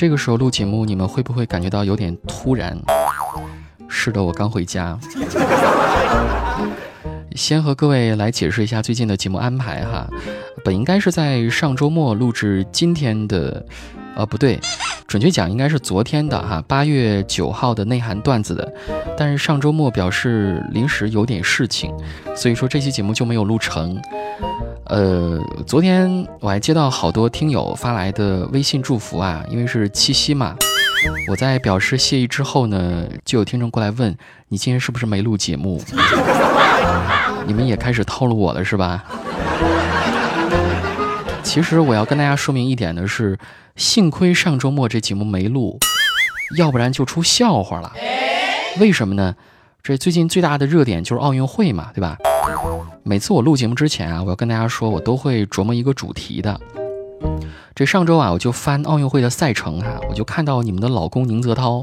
这个时候录节目，你们会不会感觉到有点突然？是的，我刚回家。先和各位来解释一下最近的节目安排哈，本应该是在上周末录制今天的，呃，不对，准确讲应该是昨天的哈，八月九号的内涵段子的，但是上周末表示临时有点事情，所以说这期节目就没有录成。呃，昨天我还接到好多听友发来的微信祝福啊，因为是七夕嘛。我在表示谢意之后呢，就有听众过来问你今天是不是没录节目？你们也开始套路我了是吧？其实我要跟大家说明一点的是，幸亏上周末这节目没录，要不然就出笑话了。为什么呢？这最近最大的热点就是奥运会嘛，对吧？每次我录节目之前啊，我要跟大家说，我都会琢磨一个主题的。这上周啊，我就翻奥运会的赛程哈，我就看到你们的老公宁泽涛，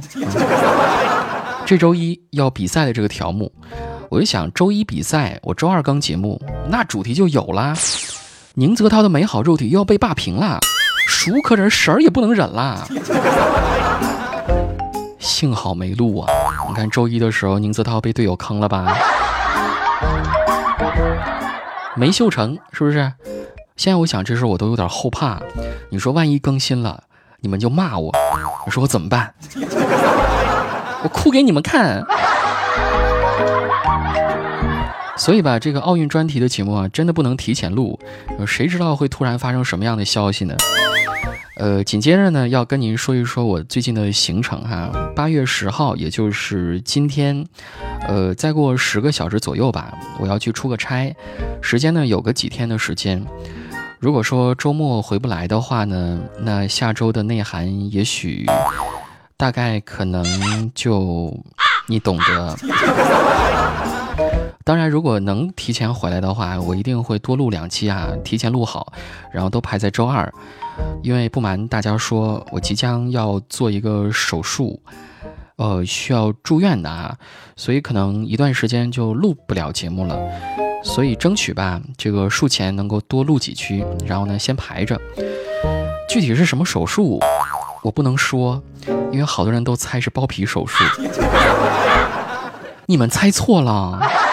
这周一要比赛的这个条目，我就想周一比赛，我周二更节目，那主题就有啦。宁泽涛的美好肉体又要被霸屏了，孰可忍，婶儿也不能忍啦。幸好没录啊！你看周一的时候，宁泽涛被队友坑了吧？没秀成，是不是？现在我想，这事我都有点后怕。你说万一更新了，你们就骂我。我说我怎么办？我哭给你们看。所以吧，这个奥运专题的节目啊，真的不能提前录。谁知道会突然发生什么样的消息呢？呃，紧接着呢，要跟您说一说我最近的行程哈。八月十号，也就是今天，呃，再过十个小时左右吧，我要去出个差，时间呢有个几天的时间。如果说周末回不来的话呢，那下周的内涵也许大概可能就你懂得。当然，如果能提前回来的话，我一定会多录两期啊，提前录好，然后都排在周二。因为不瞒大家说，我即将要做一个手术，呃，需要住院的啊，所以可能一段时间就录不了节目了。所以争取吧，这个术前能够多录几期，然后呢先排着。具体是什么手术，我不能说，因为好多人都猜是包皮手术。你们猜错了。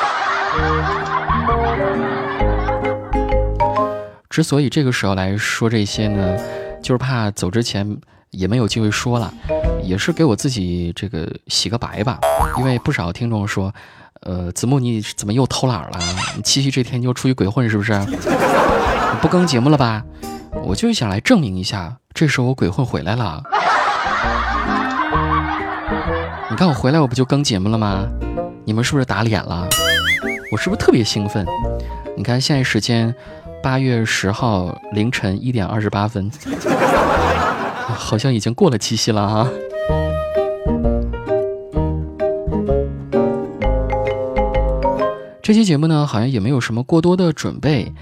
之所以这个时候来说这些呢，就是怕走之前也没有机会说了，也是给我自己这个洗个白吧。因为不少听众说。呃，子木，你怎么又偷懒了？七夕这天又出去鬼混是不是？不更节目了吧？我就是想来证明一下，这时候我鬼混回来了。你看我回来，我不就更节目了吗？你们是不是打脸了？我是不是特别兴奋？你看现在时间八月十号凌晨一点二十八分，好像已经过了七夕了哈。这期节目呢，好像也没有什么过多的准备，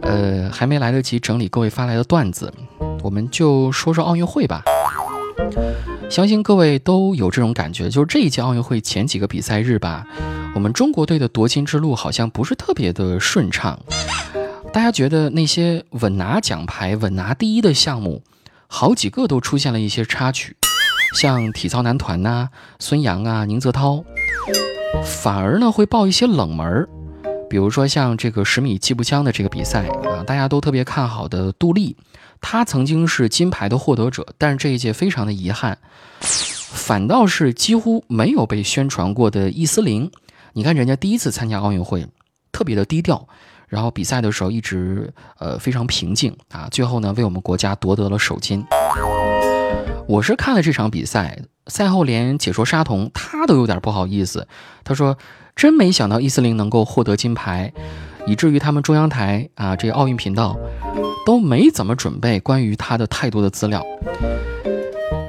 呃，还没来得及整理各位发来的段子，我们就说说奥运会吧。相信各位都有这种感觉，就是这一届奥运会前几个比赛日吧，我们中国队的夺金之路好像不是特别的顺畅。大家觉得那些稳拿奖牌、稳拿第一的项目，好几个都出现了一些插曲，像体操男团呐，孙杨啊，宁泽涛。反而呢会爆一些冷门儿，比如说像这个十米气步枪的这个比赛啊，大家都特别看好的杜丽，他曾经是金牌的获得者，但是这一届非常的遗憾，反倒是几乎没有被宣传过的易思玲，你看人家第一次参加奥运会，特别的低调，然后比赛的时候一直呃非常平静啊，最后呢为我们国家夺得了首金。我是看了这场比赛。赛后连解说沙童他都有点不好意思，他说：“真没想到易思玲能够获得金牌，以至于他们中央台啊这奥运频道都没怎么准备关于他的太多的资料。”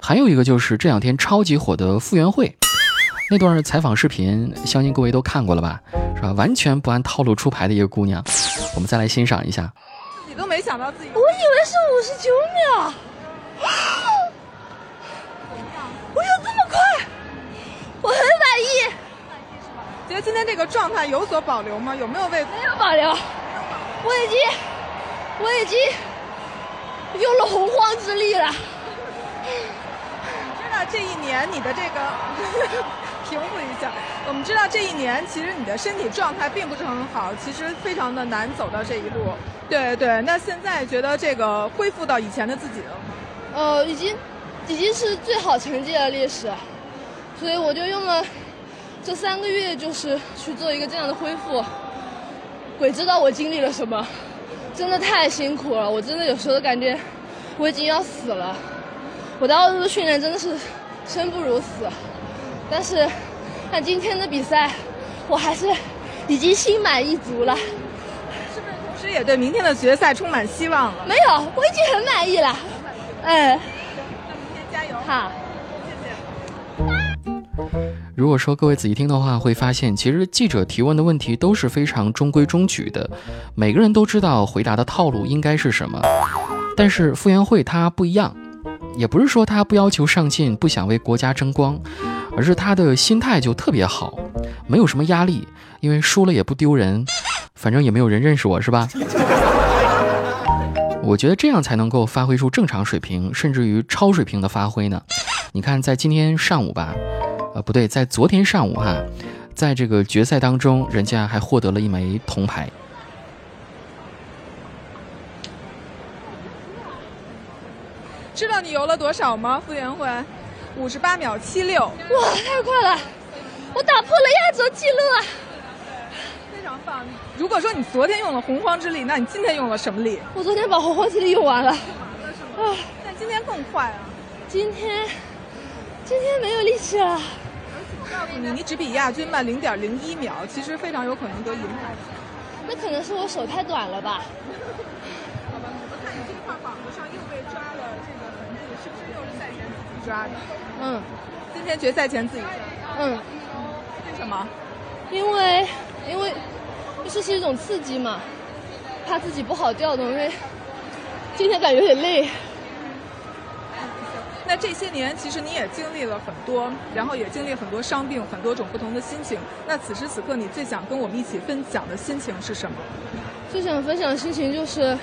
还有一个就是这两天超级火的傅园慧那段采访视频，相信各位都看过了吧？是吧？完全不按套路出牌的一个姑娘，我们再来欣赏一下。自己都没想到自己，我以为是五十九秒。我很满意，觉得今天这个状态有所保留吗？有没有为没有保留？我已经我已经用了洪荒之力了。知道这一年你的这个 平复一下，我们知道这一年其实你的身体状态并不是很好，其实非常的难走到这一路。对对，那现在觉得这个恢复到以前的自己了吗？呃，已经已经是最好成绩的历史，所以我就用了这三个月，就是去做一个这样的恢复。鬼知道我经历了什么，真的太辛苦了，我真的有时候感觉我已经要死了。我的奥数训练真的是生不如死，但是看今天的比赛，我还是已经心满意足了。是不是同时也对明天的决赛充满希望了？没有，我已经很满意了。嗯，那明天加油！好。如果说各位仔细听的话，会发现其实记者提问的问题都是非常中规中矩的，每个人都知道回答的套路应该是什么。但是傅园慧她不一样，也不是说她不要求上进，不想为国家争光，而是她的心态就特别好，没有什么压力，因为输了也不丢人，反正也没有人认识我，是吧？我觉得这样才能够发挥出正常水平，甚至于超水平的发挥呢。你看，在今天上午吧。呃，不对，在昨天上午哈，在这个决赛当中，人家还获得了一枚铜牌。知道你游了多少吗？傅园慧，五十八秒七六。哇，太快了！我打破了亚洲纪录啊，非常棒。如果说你昨天用了洪荒之力，那你今天用了什么力？我昨天把洪荒之力用完了。啊，那今天更快啊！今天，今天没有力气了。告诉你，你只比亚军慢零点零一秒，其实非常有可能得银牌。那可能是我手太短了吧？好吧，我们看你这块膀子上又被抓了这个痕迹，是不是又是赛前自己抓的？嗯，今天决赛前自己抓。嗯，为什么？因为因为这是一种刺激嘛，怕自己不好调动，因为今天感觉有点累。那这些年，其实你也经历了很多，然后也经历很多伤病，很多种不同的心情。那此时此刻，你最想跟我们一起分享的心情是什么？最想分享的心情就是，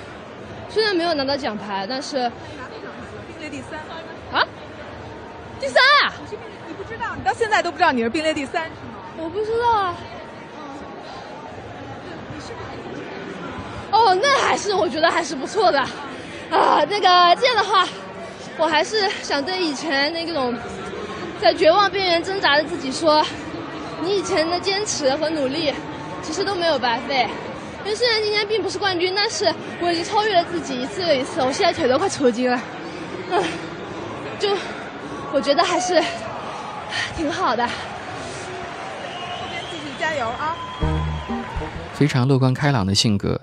虽然没有拿到奖牌，但是并列第三啊，第三啊！你不知道，你到现在都不知道你是并列第三是吗？我不知道啊。哦，那还是我觉得还是不错的啊。那个这样的话。我还是想对以前那种在绝望边缘挣扎的自己说：你以前的坚持和努力，其实都没有白费。因为虽然今天并不是冠军，但是我已经超越了自己一次又一次。我现在腿都快抽筋了，嗯，就我觉得还是挺好的。后边继续加油啊！非常乐观开朗的性格。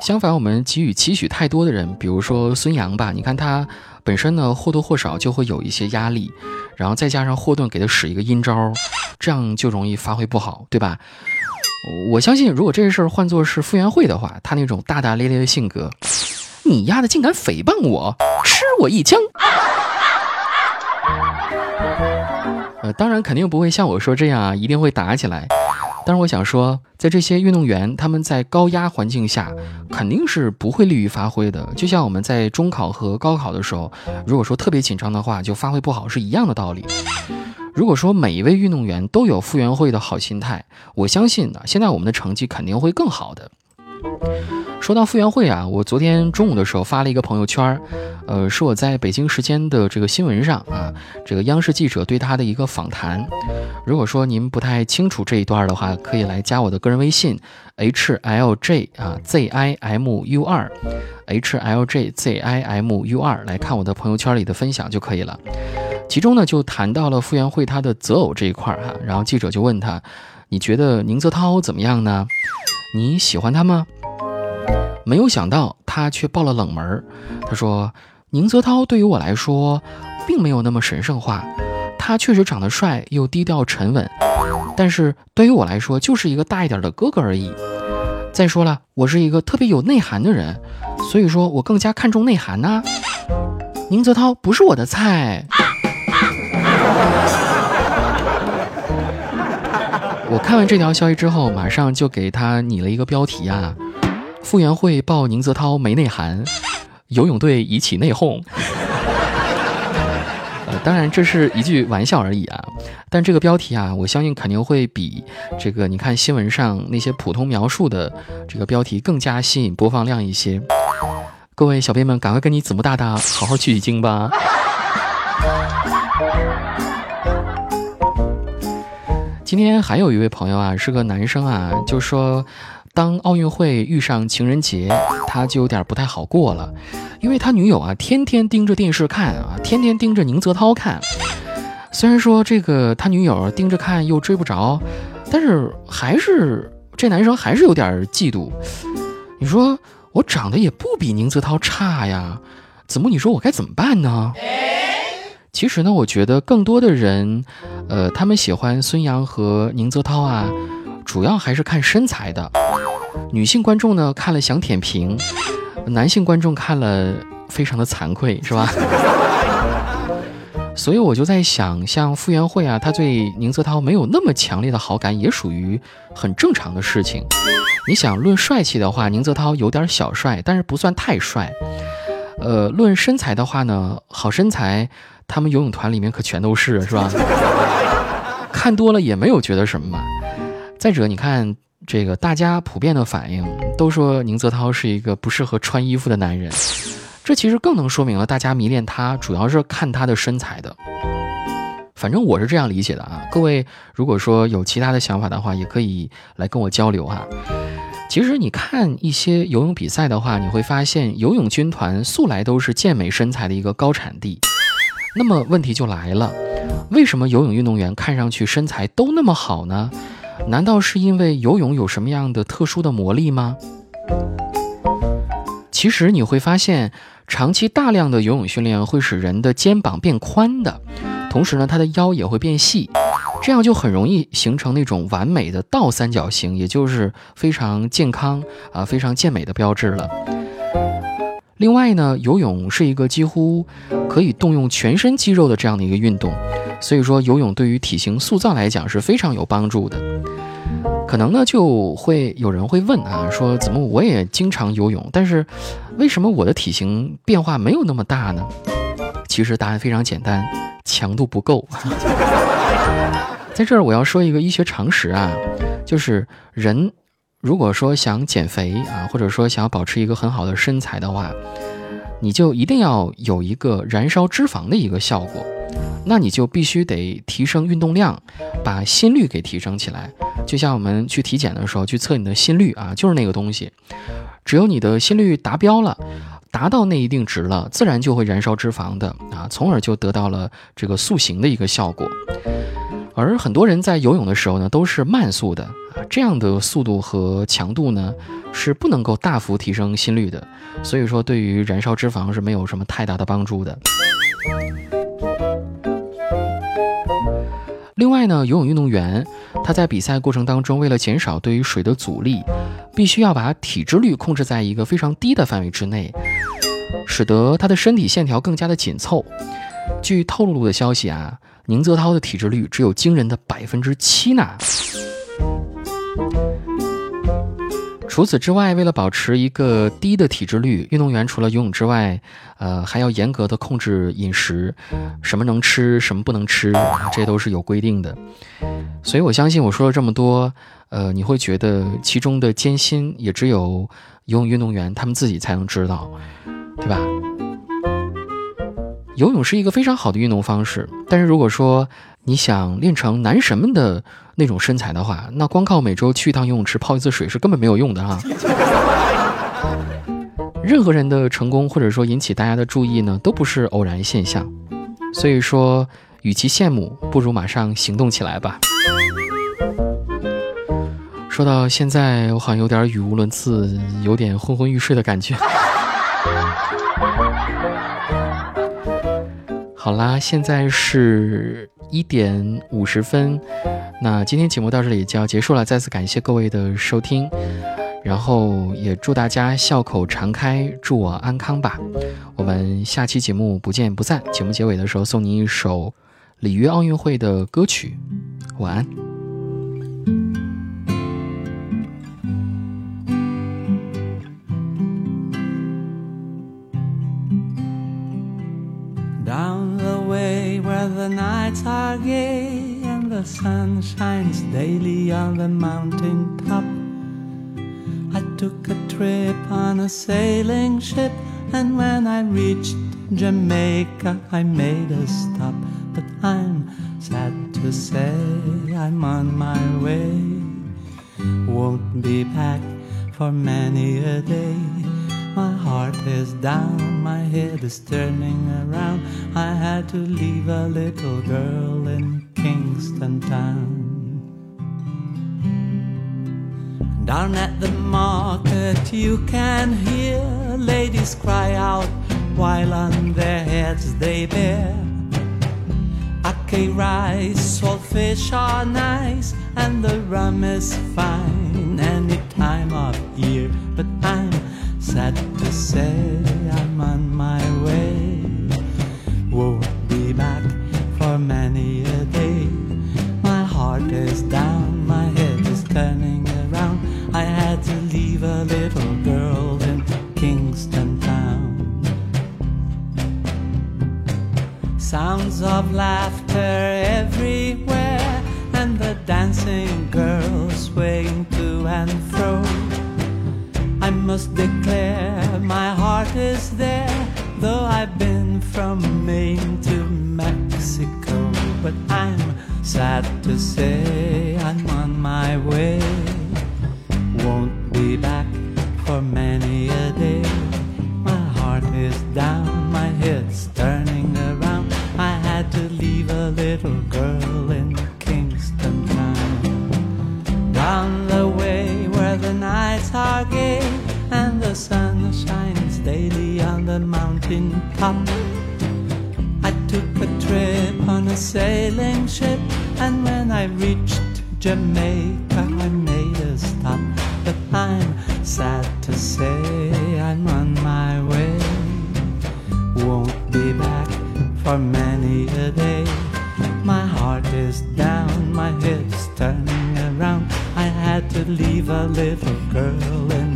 相反，我们给予期许太多的人，比如说孙杨吧，你看他。本身呢或多或少就会有一些压力，然后再加上霍顿给他使一个阴招，这样就容易发挥不好，对吧？我相信，如果这事儿换作是傅园慧的话，他那种大大咧咧的性格，你丫的竟敢诽谤我，吃我一枪！呃，当然肯定不会像我说这样啊，一定会打起来。但是我想说，在这些运动员他们在高压环境下，肯定是不会利于发挥的。就像我们在中考和高考的时候，如果说特别紧张的话，就发挥不好是一样的道理。如果说每一位运动员都有傅园慧的好心态，我相信呢，现在我们的成绩肯定会更好的。说到傅园慧啊，我昨天中午的时候发了一个朋友圈呃，是我在北京时间的这个新闻上啊，这个央视记者对他的一个访谈。如果说您不太清楚这一段的话，可以来加我的个人微信 h l j 啊 z i m u 二 h l j z i m u 二来看我的朋友圈里的分享就可以了。其中呢，就谈到了傅园慧她的择偶这一块哈，然后记者就问他，你觉得宁泽涛怎么样呢？你喜欢他吗？没有想到他却爆了冷门他说：“宁泽涛对于我来说，并没有那么神圣化。他确实长得帅又低调沉稳，但是对于我来说，就是一个大一点的哥哥而已。再说了，我是一个特别有内涵的人，所以说我更加看重内涵呐。宁泽涛不是我的菜。”我看完这条消息之后，马上就给他拟了一个标题啊：傅园慧爆宁泽涛没内涵，游泳队已起内讧。呃，当然这是一句玩笑而已啊。但这个标题啊，我相信肯定会比这个你看新闻上那些普通描述的这个标题更加吸引播放量一些。各位小编们，赶快跟你子木大大好好取取经吧。今天还有一位朋友啊，是个男生啊，就说，当奥运会遇上情人节，他就有点不太好过了，因为他女友啊，天天盯着电视看啊，天天盯着宁泽涛看。虽然说这个他女友盯着看又追不着，但是还是这男生还是有点嫉妒。你说我长得也不比宁泽涛差呀，子木，你说我该怎么办呢？其实呢，我觉得更多的人，呃，他们喜欢孙杨和宁泽涛啊，主要还是看身材的。女性观众呢看了想舔屏，男性观众看了非常的惭愧，是吧？所以我就在想，像傅园慧啊，她对宁泽涛没有那么强烈的好感，也属于很正常的事情。你想论帅气的话，宁泽涛有点小帅，但是不算太帅。呃，论身材的话呢，好身材。他们游泳团里面可全都是，是吧？看多了也没有觉得什么嘛。再者，你看这个，大家普遍的反应都说宁泽涛是一个不适合穿衣服的男人，这其实更能说明了大家迷恋他主要是看他的身材的。反正我是这样理解的啊。各位如果说有其他的想法的话，也可以来跟我交流啊。其实你看一些游泳比赛的话，你会发现游泳军团素来都是健美身材的一个高产地。那么问题就来了，为什么游泳运动员看上去身材都那么好呢？难道是因为游泳有什么样的特殊的魔力吗？其实你会发现，长期大量的游泳训练会使人的肩膀变宽的，同时呢，他的腰也会变细，这样就很容易形成那种完美的倒三角形，也就是非常健康啊、非常健美的标志了。另外呢，游泳是一个几乎可以动用全身肌肉的这样的一个运动，所以说游泳对于体型塑造来讲是非常有帮助的。可能呢就会有人会问啊，说怎么我也经常游泳，但是为什么我的体型变化没有那么大呢？其实答案非常简单，强度不够。在这儿我要说一个医学常识啊，就是人。如果说想减肥啊，或者说想要保持一个很好的身材的话，你就一定要有一个燃烧脂肪的一个效果，那你就必须得提升运动量，把心率给提升起来。就像我们去体检的时候去测你的心率啊，就是那个东西。只有你的心率达标了，达到那一定值了，自然就会燃烧脂肪的啊，从而就得到了这个塑形的一个效果。而很多人在游泳的时候呢，都是慢速的。这样的速度和强度呢，是不能够大幅提升心率的，所以说对于燃烧脂肪是没有什么太大的帮助的。另外呢，游泳运动员他在比赛过程当中，为了减少对于水的阻力，必须要把体脂率控制在一个非常低的范围之内，使得他的身体线条更加的紧凑。据透露的消息啊，宁泽涛的体脂率只有惊人的百分之七呢。除此之外，为了保持一个低的体脂率，运动员除了游泳之外，呃，还要严格的控制饮食，什么能吃，什么不能吃，这都是有规定的。所以我相信我说了这么多，呃，你会觉得其中的艰辛也只有游泳运动员他们自己才能知道，对吧？游泳是一个非常好的运动方式，但是如果说你想练成男神们的那种身材的话，那光靠每周去一趟游泳池泡一次水是根本没有用的哈。任何人的成功或者说引起大家的注意呢，都不是偶然现象。所以说，与其羡慕，不如马上行动起来吧。说到现在，我好像有点语无伦次，有点昏昏欲睡的感觉。好啦，现在是一点五十分，那今天节目到这里就要结束了。再次感谢各位的收听，然后也祝大家笑口常开，祝我安康吧。我们下期节目不见不散。节目结尾的时候送您一首里约奥运会的歌曲，晚安。And the sun shines daily on the mountain top. I took a trip on a sailing ship, and when I reached Jamaica, I made a stop. But I'm sad to say I'm on my way. Won't be back for many a day. My heart is down, my head is turning around. I had to leave a little girl in Kingston Town. Down at the market, you can hear ladies cry out while on their heads they bear. Ake rice, saltfish are nice, and the rum is fine any time of say is there, though I've been from Maine to Mexico. But I'm sad to say I'm on my way. Sailing ship, and when I reached Jamaica, I made a stop. But I'm sad to say I'm on my way. Won't be back for many a day. My heart is down, my head's turning around. I had to leave a little girl in